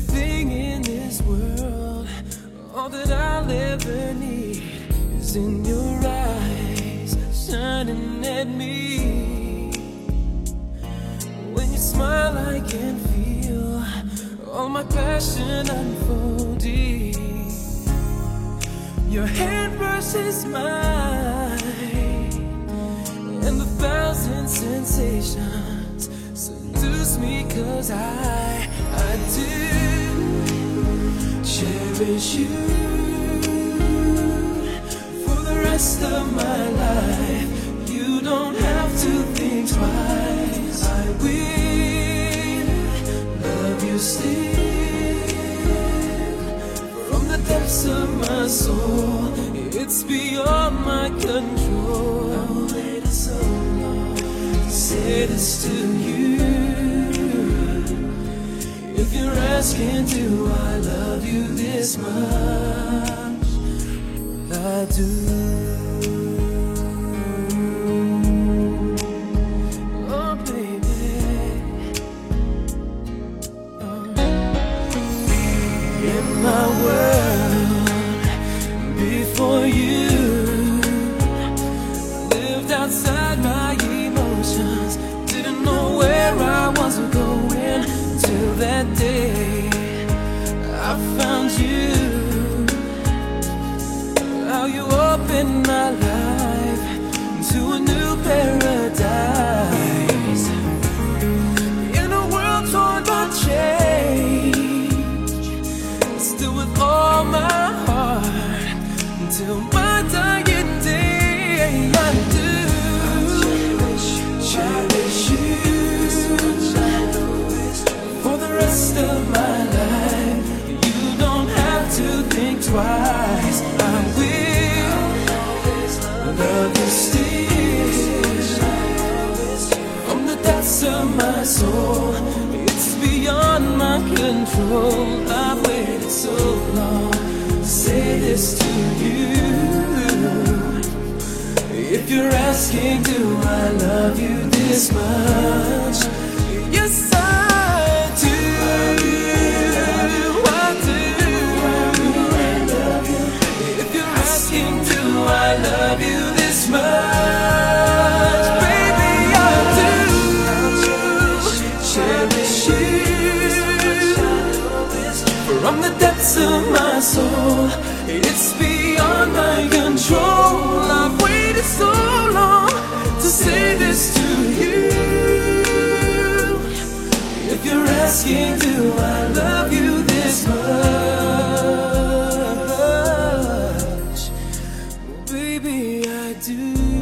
this world, all that I'll ever need is in your eyes shining at me. When you smile, I can feel all my passion unfolding. Your hand brushes mine, and the thousand sensations seduce me, cause I, I do cherish you for the rest of my life. You don't have to think twice. I will love you still from the depths of my soul. It's beyond my control. I waited so long to say this to you. If you're asking, do I love you this much? I do. How you opened my life to a new paradise in a world torn by change still with all my heart until my dying day. I do cherish you for the rest of my life. You don't have to think twice. I of my soul. It's beyond my control. I've waited so long to say this to you. If you're asking, do I love you this much? From the depths of my soul. It's beyond my control. I've waited so long to say this to you. If you're asking, do I love you this much? Baby, I do.